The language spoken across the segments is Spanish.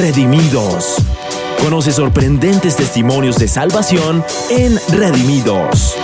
Redimidos. Conoce sorprendentes testimonios de salvación en Redimidos.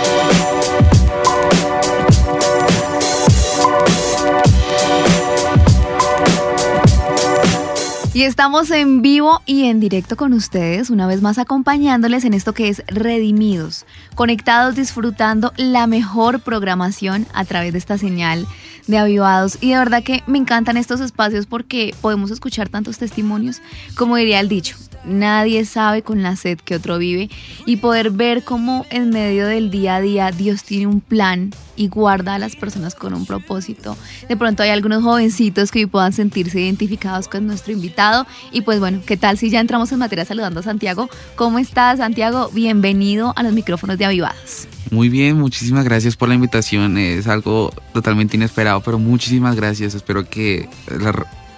Y estamos en vivo y en directo con ustedes, una vez más acompañándoles en esto que es Redimidos, conectados disfrutando la mejor programación a través de esta señal de avivados. Y de verdad que me encantan estos espacios porque podemos escuchar tantos testimonios, como diría el dicho, nadie sabe con la sed que otro vive y poder ver cómo en medio del día a día Dios tiene un plan y guarda a las personas con un propósito. De pronto hay algunos jovencitos que puedan sentirse identificados con nuestro invitado y pues bueno, ¿qué tal si ya entramos en materia saludando a Santiago? ¿Cómo estás Santiago? Bienvenido a los micrófonos de Avivados. Muy bien, muchísimas gracias por la invitación. Es algo totalmente inesperado, pero muchísimas gracias. Espero que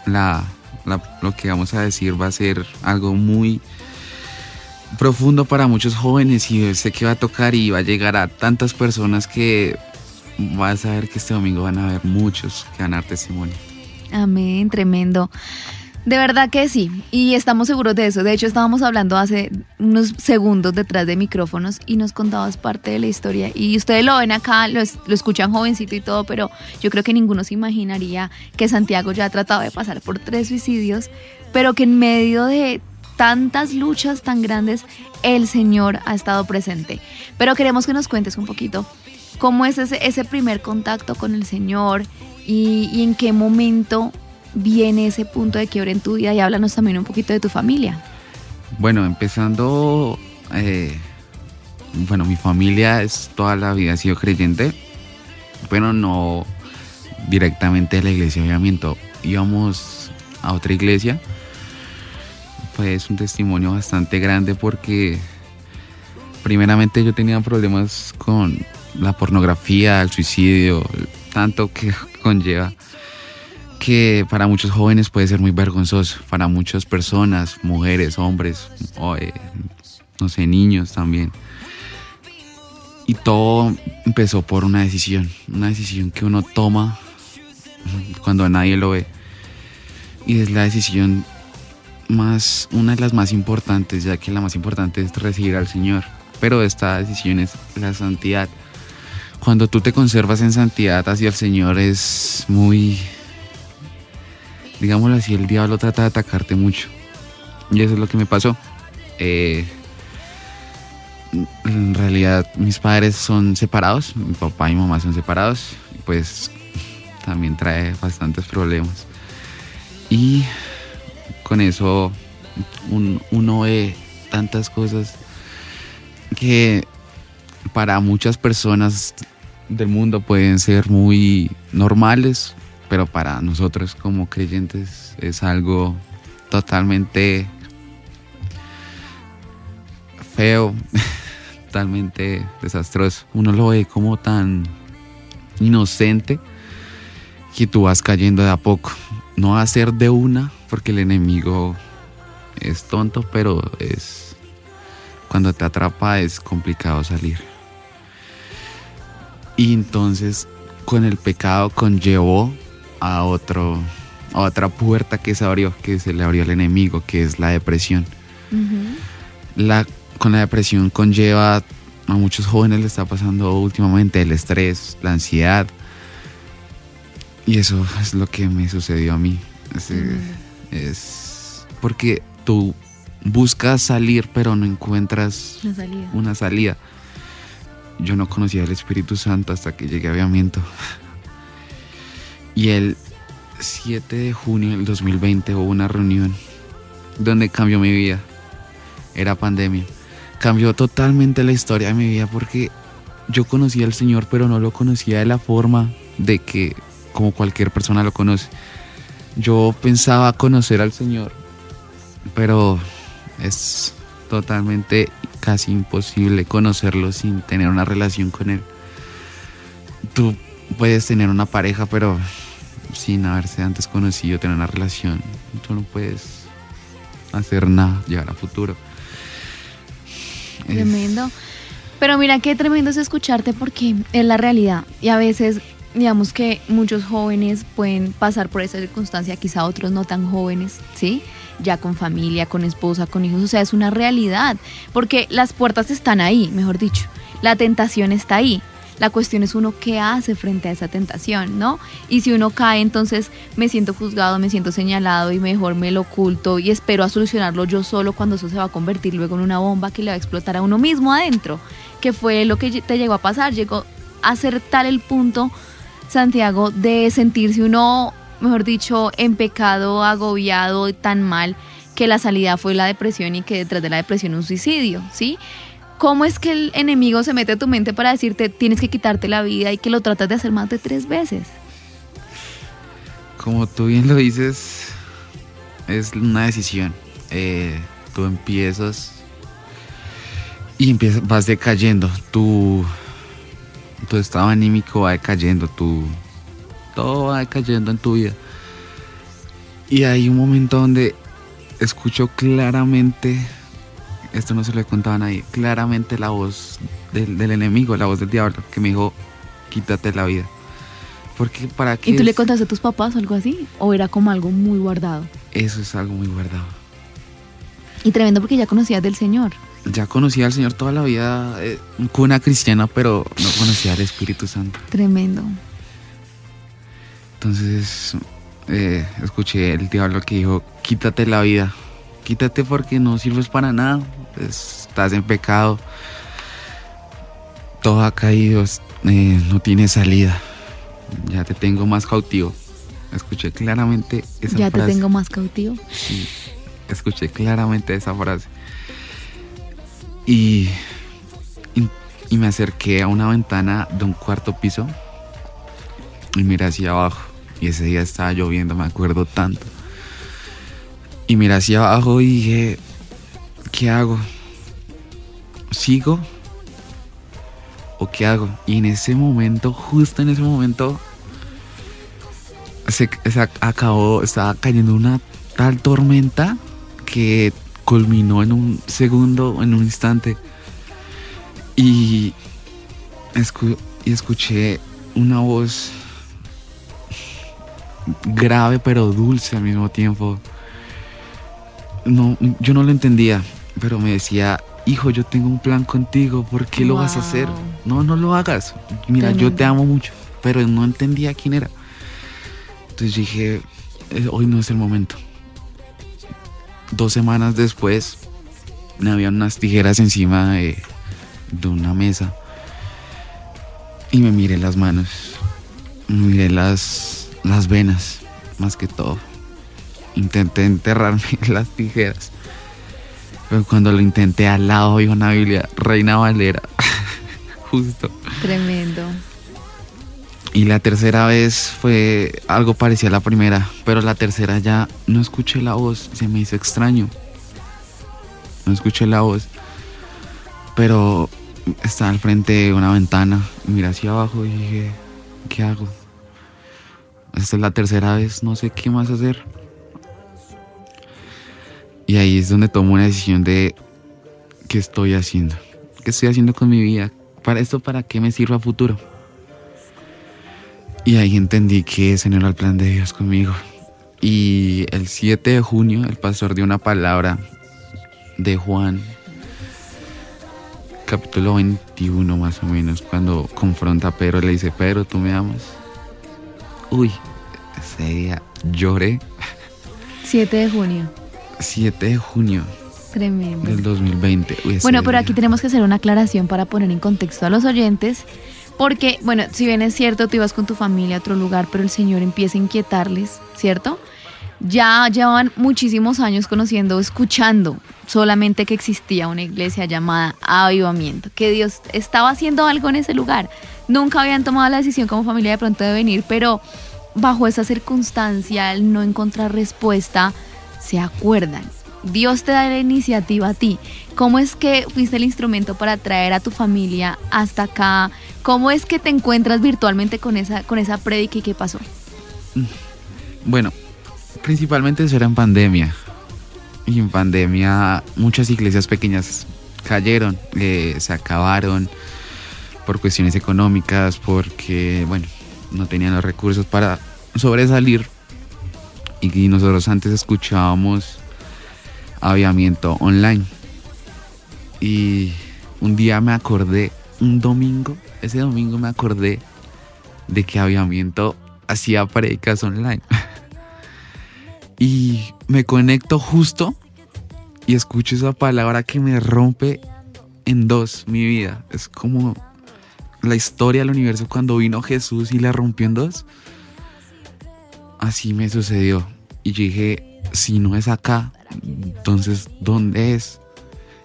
la lo que vamos a decir va a ser algo muy profundo para muchos jóvenes y sé que va a tocar y va a llegar a tantas personas que vas a ver que este domingo van a haber muchos que van a dar testimonio. Amén, tremendo. De verdad que sí, y estamos seguros de eso. De hecho, estábamos hablando hace unos segundos detrás de micrófonos y nos contabas parte de la historia. Y ustedes lo ven acá, lo, escuchan jovencito y todo, pero yo creo que ninguno se imaginaría que Santiago ya ha tratado de pasar por tres suicidios, pero que en medio de tantas luchas tan grandes, el Señor ha estado presente. Pero queremos que nos cuentes un poquito cómo es ese, primer contacto con el Señor y en qué momento viene ese punto de quiebre en tu vida y háblanos también un poquito de tu familia. Bueno, empezando, eh, bueno, mi familia es toda la vida ha sido creyente, pero no directamente a la iglesia de avivamiento. Íbamos a otra iglesia, pues un testimonio bastante grande porque primeramente yo tenía problemas con la pornografía, el suicidio, tanto que conlleva que para muchos jóvenes puede ser muy vergonzoso, para muchas personas, mujeres, hombres, eh, no sé, niños también. Y todo empezó por una decisión, una decisión que uno toma cuando nadie lo ve. Y es la decisión más, una de las más importantes, ya que la más importante es recibir al Señor. Pero esta decisión es la santidad. Cuando tú te conservas en santidad hacia el Señor es muy digámoslo así, el diablo trata de atacarte mucho. Y eso es lo que me pasó. Eh, en realidad mis padres son separados, mi papá y mi mamá son separados, pues también trae bastantes problemas. Y con eso uno ve tantas cosas que para muchas personas del mundo pueden ser muy normales pero para nosotros como creyentes es algo totalmente feo, totalmente desastroso. Uno lo ve como tan inocente que tú vas cayendo de a poco. No va a ser de una, porque el enemigo es tonto, pero es cuando te atrapa es complicado salir. Y entonces con el pecado conllevó a, otro, a otra puerta que se abrió, que se le abrió al enemigo, que es la depresión. la, con la depresión conlleva, a muchos jóvenes le está pasando últimamente el estrés, la ansiedad. Y eso es lo que me sucedió a mí. Es, es porque tú buscas salir, pero no encuentras una salida. Yo no conocía el Espíritu Santo hasta que llegué a aviamiento. Y el 7 de junio del 2020 hubo una reunión donde cambió mi vida. Era pandemia. Cambió totalmente la historia de mi vida porque yo conocía al Señor, pero no lo conocía de la forma de que como cualquier persona lo conoce. Yo pensaba conocer al Señor, pero es totalmente casi imposible conocerlo sin tener una relación con Él. Tú puedes tener una pareja, pero sin haberse antes conocido, tener una relación, tú no puedes hacer nada, llegar a futuro. Tremendo. Pero mira qué tremendo es escucharte porque es la realidad. Y a veces, digamos que muchos jóvenes pueden pasar por esa circunstancia, quizá otros no tan jóvenes, ¿sí? ya con familia, con esposa, con hijos, o sea, es una realidad, porque las puertas están ahí, mejor dicho, la tentación está ahí. La cuestión es uno qué hace frente a esa tentación, ¿no? Y si uno cae, entonces me siento juzgado, me siento señalado y mejor me lo oculto y espero a solucionarlo yo solo cuando eso se va a convertir luego en una bomba que le va a explotar a uno mismo adentro, que fue lo que te llegó a pasar, llegó a ser tal el punto, Santiago, de sentirse uno, mejor dicho, en pecado, agobiado, tan mal, que la salida fue la depresión y que detrás de la depresión un suicidio, ¿sí? ¿Cómo es que el enemigo se mete a tu mente para decirte tienes que quitarte la vida y que lo tratas de hacer más de tres veces? Como tú bien lo dices, es una decisión. Eh, tú empiezas y empiezas, vas decayendo. Tu, tu estado anímico va decayendo. Tu, todo va decayendo en tu vida. Y hay un momento donde escucho claramente esto no se lo he contado a nadie, claramente la voz del, enemigo, la voz del diablo, que me dijo, quítate la vida. Porque para qué... ¿Y tú le contaste a tus papás o algo así? ¿O era como algo muy guardado? Eso es algo muy guardado. Y tremendo porque ya conocías del Señor. Ya conocía al Señor toda la vida, eh, cuna cristiana, pero no conocía al Espíritu Santo. Tremendo. Entonces, eh, escuché el diablo que dijo, quítate la vida, quítate porque no sirves para nada, estás en pecado, todo ha caído, eh, no tiene salida, ya te tengo más cautivo. Escuché claramente esa frase. ¿Ya te tengo más cautivo? Sí, escuché claramente esa frase. Y, y, me acerqué a una ventana de un cuarto piso y miré hacia abajo. Y ese día estaba lloviendo, me acuerdo tanto. Y miré hacia abajo y dije, ¿qué hago? ¿Sigo? ¿O qué hago? Y en ese momento, justo en ese momento, se, acabó, estaba cayendo una tal tormenta que culminó en un segundo, en un instante. Y, y escuché una voz grave pero dulce al mismo tiempo. No, yo no lo entendía pero me decía, hijo, yo tengo un plan contigo, ¿por qué lo vas a hacer? No, no lo hagas. Mira, yo te amo mucho, pero no entendía quién era. Entonces dije, eh, hoy no es el momento. Dos semanas después, me habían unas tijeras encima de, una mesa y me miré las manos, me miré las, las venas, más que todo. Intenté enterrarme las tijeras cuando lo intenté al lado vi una Biblia, Reina Valera. Justo. Tremendo. Y la tercera vez fue algo parecido a la primera, pero la tercera ya no escuché la voz, se me hizo extraño. No escuché la voz, pero estaba al frente de una ventana, miré hacia abajo y dije, ¿qué hago? Esta es la tercera vez, no sé qué más hacer. Y ahí es donde tomo una decisión de qué estoy haciendo, qué estoy haciendo con mi vida, para esto para qué me sirva a futuro. Y ahí entendí que ese no era el plan de Dios conmigo. Y el 7 de junio el pastor dio una palabra de Juan, capítulo 21 más o menos, cuando confronta a Pedro, le dice, Pedro, ¿tú me amas? Uy, ese día lloré. 7 de junio. 7 de junio. Tremendo. Del 2020. bueno, pero aquí tenemos que hacer una aclaración para poner en contexto a los oyentes. Porque, bueno, si bien es cierto, tú ibas con tu familia a otro lugar, pero el Señor empieza a inquietarles, ¿cierto? Ya llevan muchísimos años conociendo, escuchando solamente que existía una iglesia llamada Avivamiento, que Dios estaba haciendo algo en ese lugar. Nunca habían tomado la decisión como familia de pronto de venir, pero bajo esa circunstancia, al no encontrar respuesta, se acuerdan. Dios te da la iniciativa a ti. ¿Cómo es que fuiste el instrumento para traer a tu familia hasta acá? ¿Cómo es que te encuentras virtualmente con esa, con esa predica y qué pasó? Bueno, principalmente eso era en pandemia. Y en pandemia muchas iglesias pequeñas cayeron, eh, se acabaron por cuestiones económicas, porque, bueno, no tenían los recursos para sobresalir y nosotros antes escuchábamos aviamiento online. Y un día me acordé, un domingo, ese domingo me acordé de que aviamiento hacía predicas online. y me conecto justo y escucho esa palabra que me rompe en dos mi vida. Es como la historia del universo cuando vino Jesús y la rompió en dos. Así me sucedió. Y yo dije, si no es acá, entonces, ¿dónde es?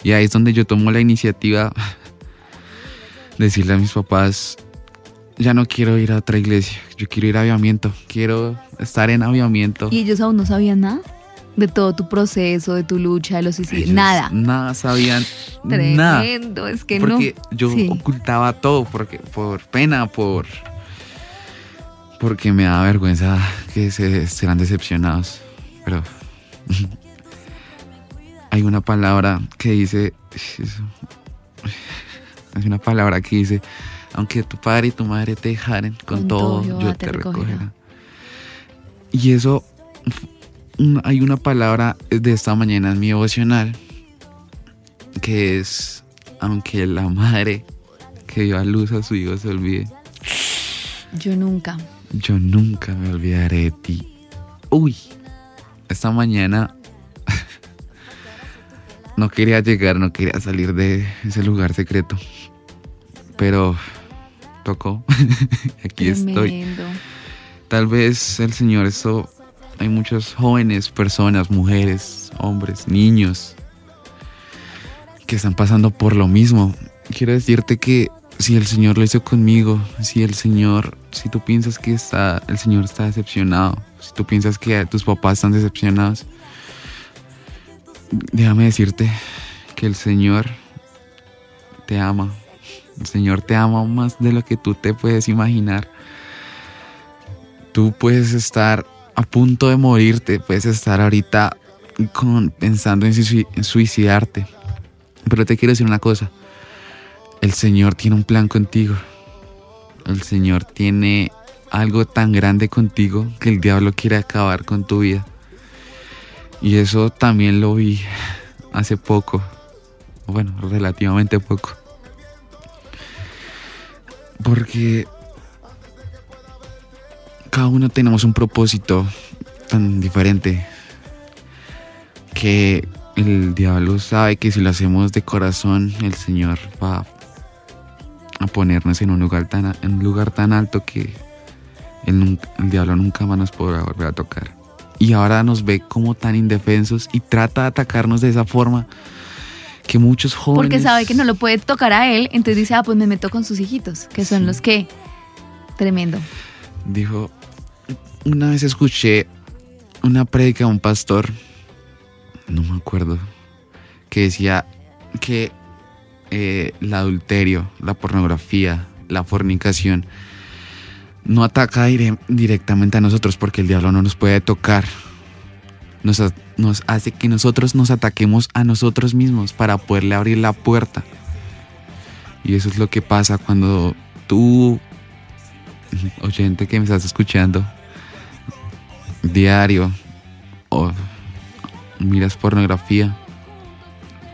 Y ahí es donde yo tomo la iniciativa de decirle a mis papás, ya no quiero ir a otra iglesia, yo quiero ir a aviamiento, quiero estar en aviamiento. ¿Y ellos aún no sabían nada? De todo tu proceso, de tu lucha, de los suicidios, nada. Nada sabían. Tremendo, nada. es que porque no. yo ocultaba todo, porque por pena, por porque me da vergüenza que se serán decepcionados. Pero hay una palabra que dice, hay una palabra que dice, aunque tu padre y tu madre te dejaren, con, todo, yo te, recogeré. Y eso, hay una palabra de esta mañana en mi devocional, que es, aunque la madre que dio a luz a su hijo se olvide. Yo nunca. Yo nunca me olvidaré de ti. Uy, esta mañana no quería llegar, no quería salir de ese lugar secreto. Pero tocó. Aquí estoy. Tal vez el Señor, eso hay muchos jóvenes, personas, mujeres, hombres, niños que están pasando por lo mismo. Quiero decirte que si el Señor lo hizo conmigo, si el Señor, si tú piensas que está, el Señor está decepcionado, si tú piensas que tus papás están decepcionados, déjame decirte que el Señor te ama. El Señor te ama más de lo que tú te puedes imaginar. Tú puedes estar a punto de morirte, puedes estar ahorita con, pensando en suicidarte. Pero te quiero decir una cosa el Señor tiene un plan contigo. El Señor tiene algo tan grande contigo que el diablo quiere acabar con tu vida. Y eso también lo vi hace poco. Bueno, relativamente poco. Porque cada uno tenemos un propósito tan diferente que el diablo sabe que si lo hacemos de corazón, el Señor va a ponernos en un lugar tan, en un lugar tan alto que el, el diablo nunca más nos podrá volver a tocar. Y ahora nos ve como tan indefensos y trata de atacarnos de esa forma que muchos jóvenes... Porque sabe que no lo puede tocar a él, entonces dice, ah, pues me meto con sus hijitos, que son los que... Tremendo. Dijo, una vez escuché una prédica de un pastor, no me acuerdo, que decía que eh, el adulterio, la pornografía, la fornicación, no ataca directamente a nosotros porque el diablo no nos puede tocar. Nos, nos, hace que nosotros nos ataquemos a nosotros mismos para poderle abrir la puerta. Y eso es lo que pasa cuando tú, oyente que me estás escuchando, diario, o miras pornografía,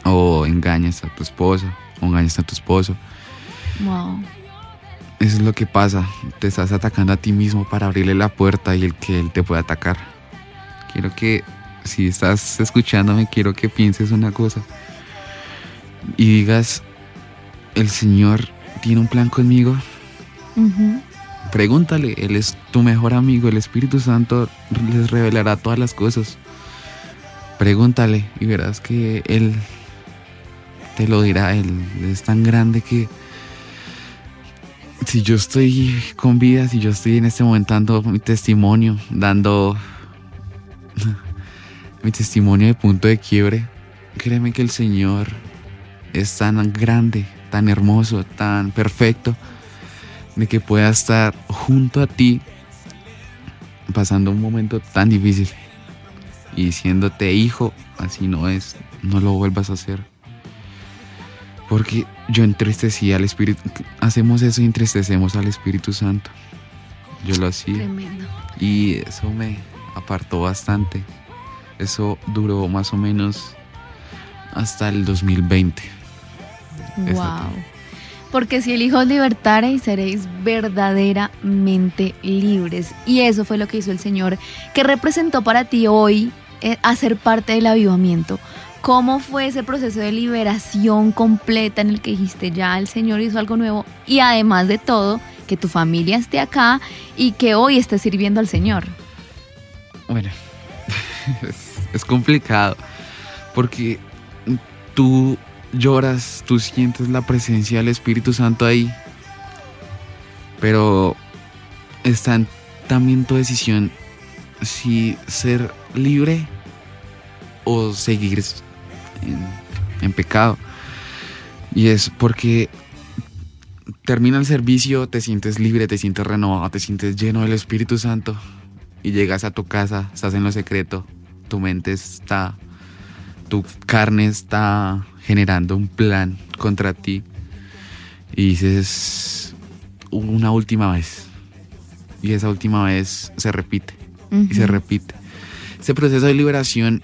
o engañas a tu esposa, o engañas a tu esposo. Wow. Eso es lo que pasa. Te estás atacando a ti mismo para abrirle la puerta y el que él te pueda atacar. Quiero que, si estás escuchándome, quiero que pienses una cosa. Y digas, el Señor tiene un plan conmigo. Pregúntale, Él es tu mejor amigo, el Espíritu Santo les revelará todas las cosas. Pregúntale y verás que Él te lo dirá. Él es tan grande que si yo estoy con vida, si yo estoy en este momento dando mi testimonio, dando mi testimonio de punto de quiebre, créeme que el Señor es tan grande, tan hermoso, tan perfecto, de que pueda estar junto a ti pasando un momento tan difícil y diciéndote, hijo, así no es, no lo vuelvas a hacer. Porque yo entristecí al Espíritu. Hacemos eso y entristecemos al Espíritu Santo. Yo lo hacía. Tremendo. Y eso me apartó bastante. Eso duró más o menos hasta el 2020. Wow. Porque si el Hijo os libertareis, seréis verdaderamente libres. Y eso fue lo que hizo el Señor, que representó para ti hoy eh, hacer parte del avivamiento. ¿Cómo fue ese proceso de liberación completa en el que dijiste ya el Señor hizo algo nuevo? Y además de todo, que tu familia esté acá y que hoy estés sirviendo al Señor. Bueno, es complicado porque tú lloras, tú sientes la presencia del Espíritu Santo ahí, pero está también tu decisión si ser libre o seguir en, pecado. Y es porque termina el servicio, te sientes libre, te sientes renovado, te sientes lleno del Espíritu Santo y llegas a tu casa, estás en lo secreto, tu mente está, tu carne está generando un plan contra ti y dices una última vez y esa última vez se repite y se repite. Ese proceso de liberación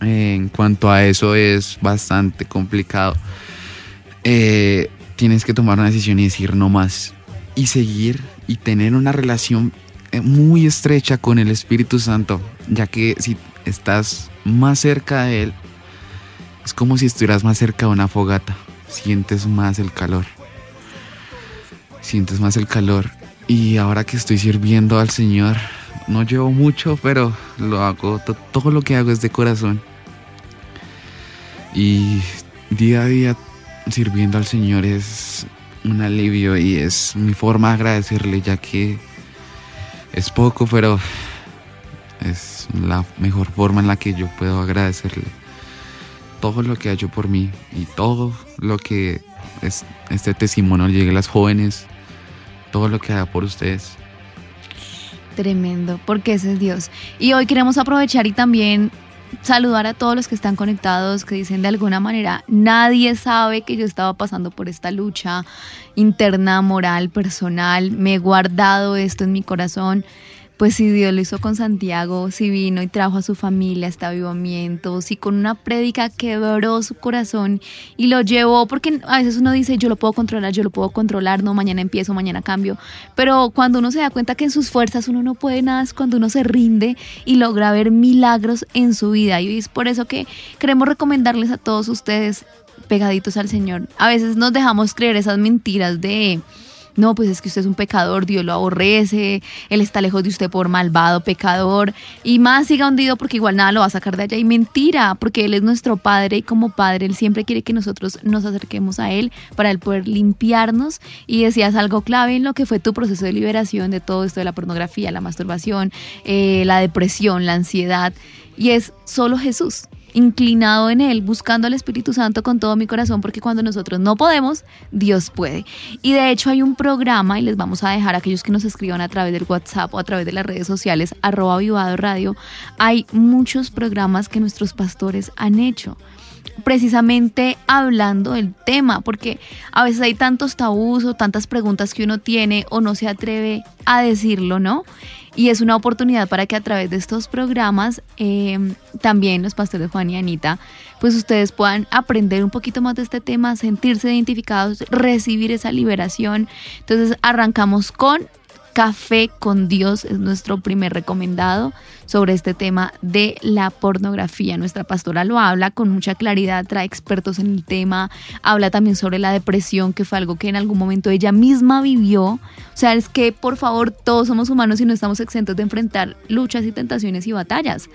en cuanto a eso es bastante complicado. Eh, tienes que tomar una decisión y decir no más y seguir y tener una relación eh, muy estrecha con el Espíritu Santo, ya que si estás más cerca de Él, es como si estuvieras más cerca de una fogata. Sientes más el calor. Sientes más el calor. Y ahora que estoy sirviendo al Señor, no llevo mucho, pero lo hago. Todo lo que hago es de corazón. Y día a día sirviendo al Señor es un alivio y es mi forma de agradecerle, ya que es poco, pero es la mejor forma en la que yo puedo agradecerle todo lo que ha hecho por mí y todo lo que es, este testimonio llegue a las jóvenes, todo lo que haga por ustedes. Tremendo, porque ese es Dios. Y hoy queremos aprovechar y también saludar a todos los que están conectados, que dicen de alguna manera, nadie sabe que yo estaba pasando por esta lucha interna, moral, personal, me he guardado esto en mi corazón pues si Dios lo hizo con Santiago, si vino y trajo a su familia este avivamiento, si con una prédica quebró su corazón y lo llevó, porque a veces uno dice, yo lo puedo controlar, yo lo puedo controlar, no, mañana empiezo, mañana cambio, pero cuando uno se da cuenta que en sus fuerzas uno no puede nada, es cuando uno se rinde y logra ver milagros en su vida. Y es por eso que queremos recomendarles a todos ustedes pegaditos al Señor. A veces nos dejamos creer esas mentiras de no, pues es que usted es un pecador, Dios lo aborrece, Él está lejos de usted por malvado, pecador, y más siga hundido porque igual nada lo va a sacar de allá. Y mentira, porque Él es nuestro Padre y como Padre Él siempre quiere que nosotros nos acerquemos a Él para Él poder limpiarnos. Y decías algo clave en lo que fue tu proceso de liberación de todo esto de la pornografía, la masturbación, eh, la depresión, la ansiedad, y es solo Jesús inclinado en Él, buscando al Espíritu Santo con todo mi corazón, porque cuando nosotros no podemos, Dios puede. Y de hecho hay un programa, y les vamos a dejar a aquellos que nos escriban a través del WhatsApp o a través de las redes sociales, arroba vivado radio, hay muchos programas que nuestros pastores han hecho precisamente hablando del tema, porque a veces hay tantos tabús o tantas preguntas que uno tiene o no se atreve a decirlo, ¿no? Y es una oportunidad para que a través de estos programas, em, también los pastores Juan y Anita, pues ustedes puedan aprender un poquito más de este tema, sentirse identificados, recibir esa liberación. Entonces arrancamos con Café con Dios es nuestro primer recomendado sobre este tema de la pornografía. Nuestra pastora lo habla con mucha claridad, trae expertos en el tema, habla también sobre la depresión, que fue algo que en algún momento ella misma vivió. O sea, es que por favor todos somos humanos y no estamos exentos de enfrentar luchas y tentaciones y batallas.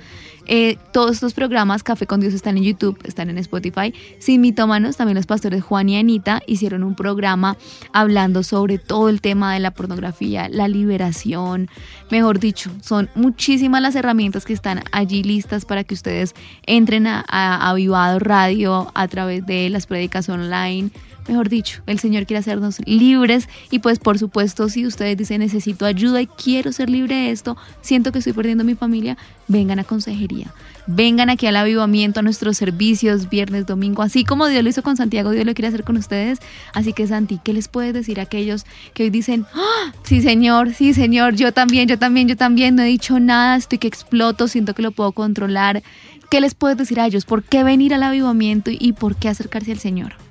Eh, todos estos programas, Café con Dios, están en YouTube, están en Spotify. Sin mitómanos, también los pastores Juan y Anita hicieron un programa hablando sobre todo el tema de la pornografía, la liberación. Mejor dicho, son muchísimas las herramientas que están allí listas para que ustedes entren a, a, Radio a través de las prédicas online mejor dicho, el Señor quiere hacernos libres y pues por supuesto si ustedes dicen necesito ayuda y quiero ser libre de esto, siento que estoy perdiendo mi familia, vengan a consejería. Vengan aquí al avivamiento, a nuestros servicios, viernes, domingo, así como Dios lo hizo con Santiago, Dios lo quiere hacer con ustedes. Así que Santi, ¿qué les puedes decir a aquellos que hoy dicen, ¡Ah! sí Señor, sí Señor, yo también, yo también, yo también, no he dicho nada, estoy que exploto, siento que lo puedo controlar? ¿Qué les puedes decir a ellos? ¿Por qué venir al avivamiento y por qué acercarse al Señor?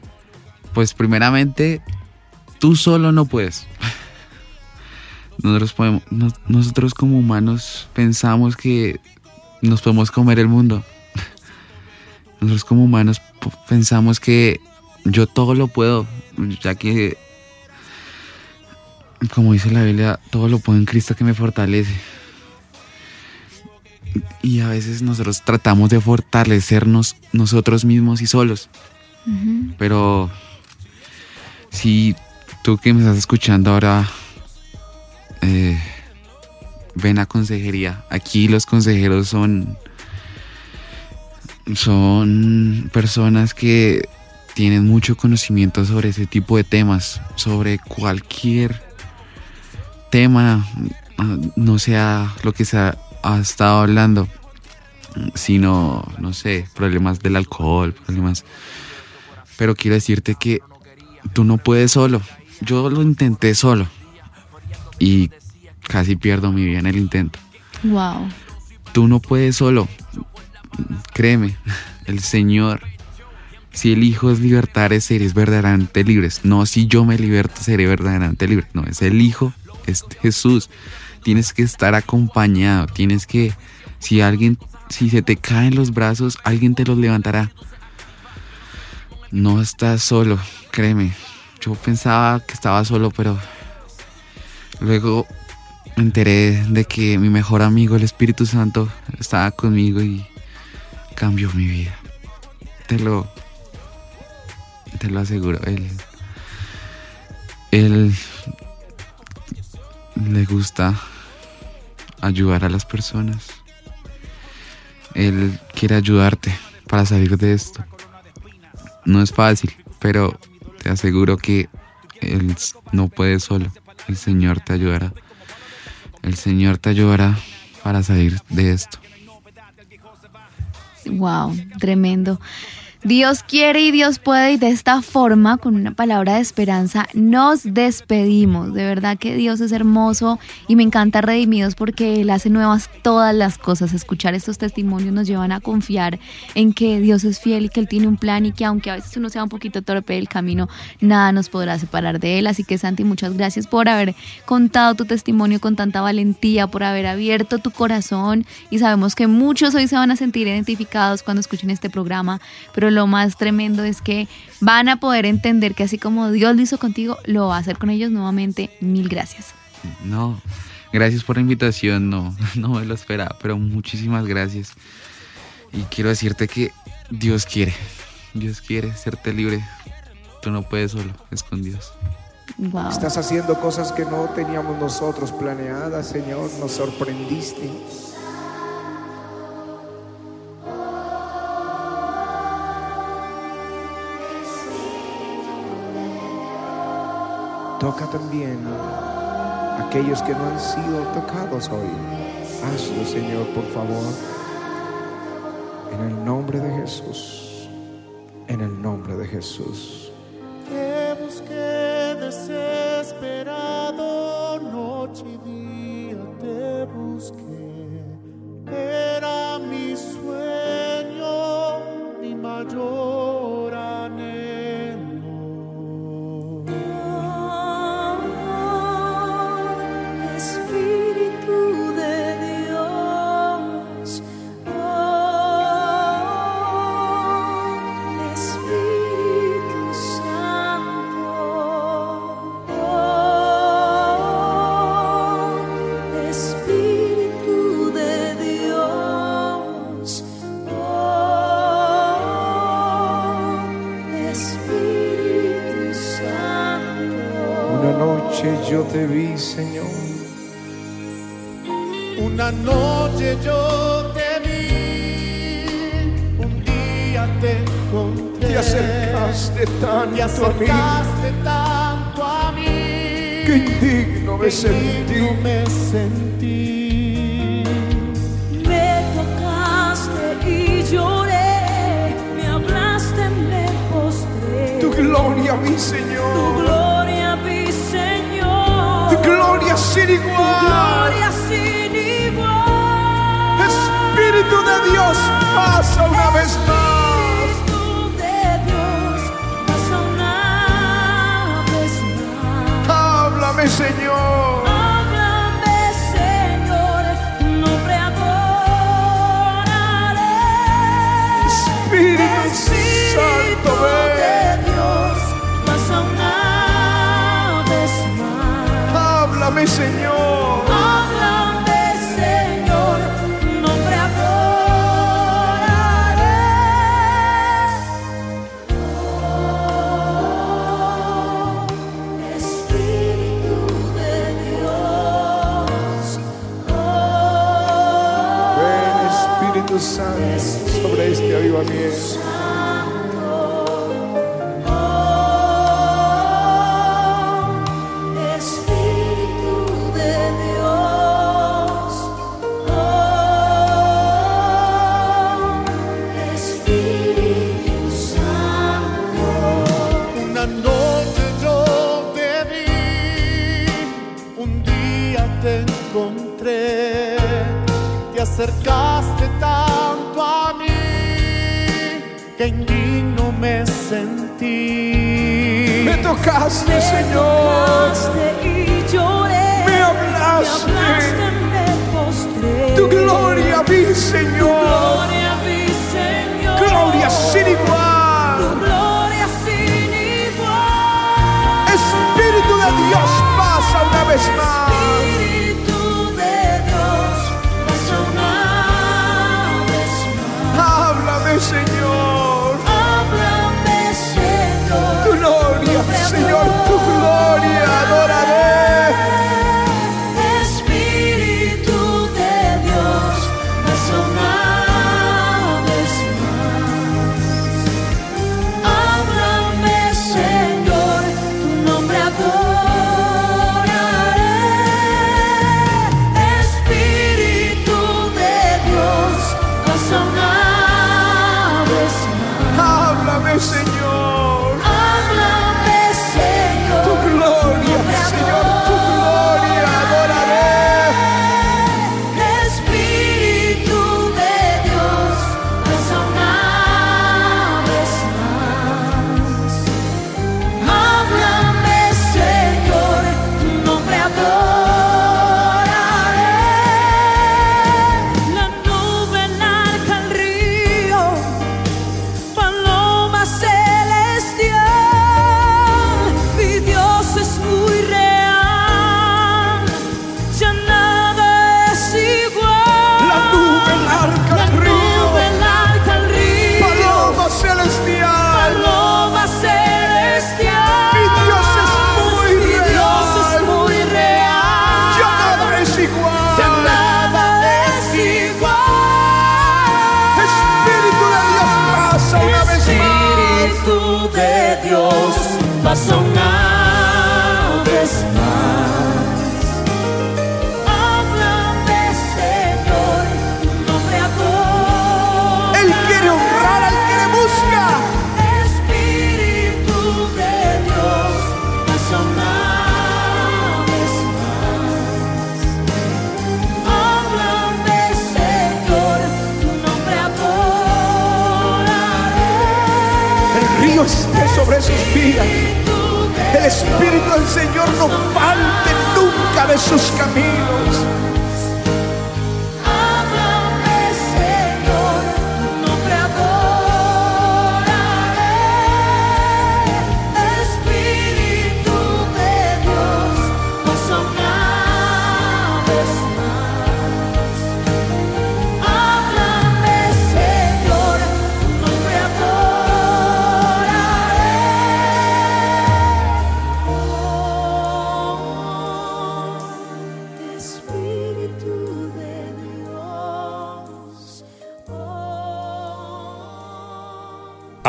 Pues primeramente, tú solo no puedes. Nosotros, podemos, nosotros como humanos pensamos que nos podemos comer el mundo. Nosotros como humanos pensamos que yo todo lo puedo, ya que, como dice la Biblia, todo lo puedo en Cristo que me fortalece. Y a veces nosotros tratamos de fortalecernos nosotros mismos y solos. Pero si tú que me estás escuchando ahora eh, ven a consejería. Aquí los consejeros son, son personas que tienen mucho conocimiento sobre ese tipo de temas, sobre cualquier tema, no sea lo que se ha, estado hablando, sino, no sé, problemas del alcohol, problemas... Pero quiero decirte que tú no puedes solo. Yo lo intenté solo. Y casi pierdo mi vida en el intento. Wow. Tú no puedes solo. Créeme, el Señor, si el Hijo es libertar, seres verdaderamente libres. No si yo me liberto, seré verdaderamente libre. No, es el Hijo, es Jesús. Tienes que estar acompañado. Tienes que, si alguien, si se te caen los brazos, alguien te los levantará. No estás solo, créeme. Yo pensaba que estaba solo, pero luego me enteré de que mi mejor amigo, el Espíritu Santo, estaba conmigo y cambió mi vida. Te lo, te lo aseguro. Él, él le gusta ayudar a las personas. Él quiere ayudarte para salir de esto. No es fácil, pero te aseguro que él no puede solo. El Señor te ayudará. El Señor te ayudará para salir de esto. Wow, tremendo. Dios quiere y Dios puede y de esta forma, con una palabra de esperanza, nos despedimos. De verdad que Dios es hermoso y me encanta Redimidos porque Él hace nuevas todas las cosas. Escuchar estos testimonios nos llevan a confiar en que Dios es fiel y que Él tiene un plan y que aunque a veces uno sea un poquito torpe del camino, nada nos podrá separar de Él. Así que Santi, muchas gracias por haber contado tu testimonio con tanta valentía, por haber abierto tu corazón y sabemos que muchos hoy se van a sentir identificados cuando escuchen este programa, pero lo más tremendo es que van a poder entender que así como Dios lo hizo contigo, lo va a hacer con ellos nuevamente. Mil gracias. No, gracias por la invitación, no, no me lo esperaba, pero muchísimas gracias. Y quiero decirte que Dios quiere, Dios quiere hacerte libre. Tú no puedes solo, es con Dios. Estás haciendo cosas que no teníamos nosotros planeadas, Señor, nos sorprendiste. Toca también a aquellos que no han sido tocados hoy. Hazlo, Señor, por favor. En el nombre de Jesús. En el nombre de Jesús. Noche yo te vi, Señor. Una noche yo te vi, un día te encontré. Te acercaste Te tanto a mí acercaste tanto a mí. que indigno me sentí. indigno me sentí. Me tocaste y lloré, me hablaste, me postré. Tu gloria, mi Tu Señor. gloria sin Tu igual. gloria sin igual. Espíritu de Dios, pasa una vez más. Espíritu de Dios, pasa una vez más. Háblame, Señor. Háblame, Señor. Háblame, Señor, tu nombre adoraré. Espíritu de Dios, Ven, Espíritu Santo, sobre este avivamiento. Acercaste tanto a mí que indigno me sentí. Me tocaste, Me Señor. tocaste y lloré, Me hablaste. me hablaste, me postré. Tu gloria vi, Tu Señor. gloria vi, Señor. Gloria sin Tu igual. Sobre sus vidas. El Espíritu del Señor no falte nunca de sus caminos.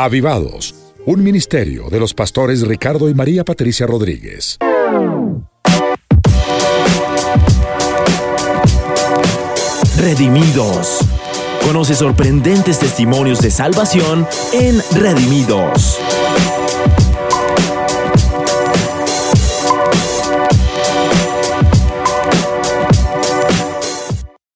Avivados, un ministerio de los pastores Ricardo y María Patricia Rodríguez. Redimidos. Conoce sorprendentes testimonios de salvación en Redimidos.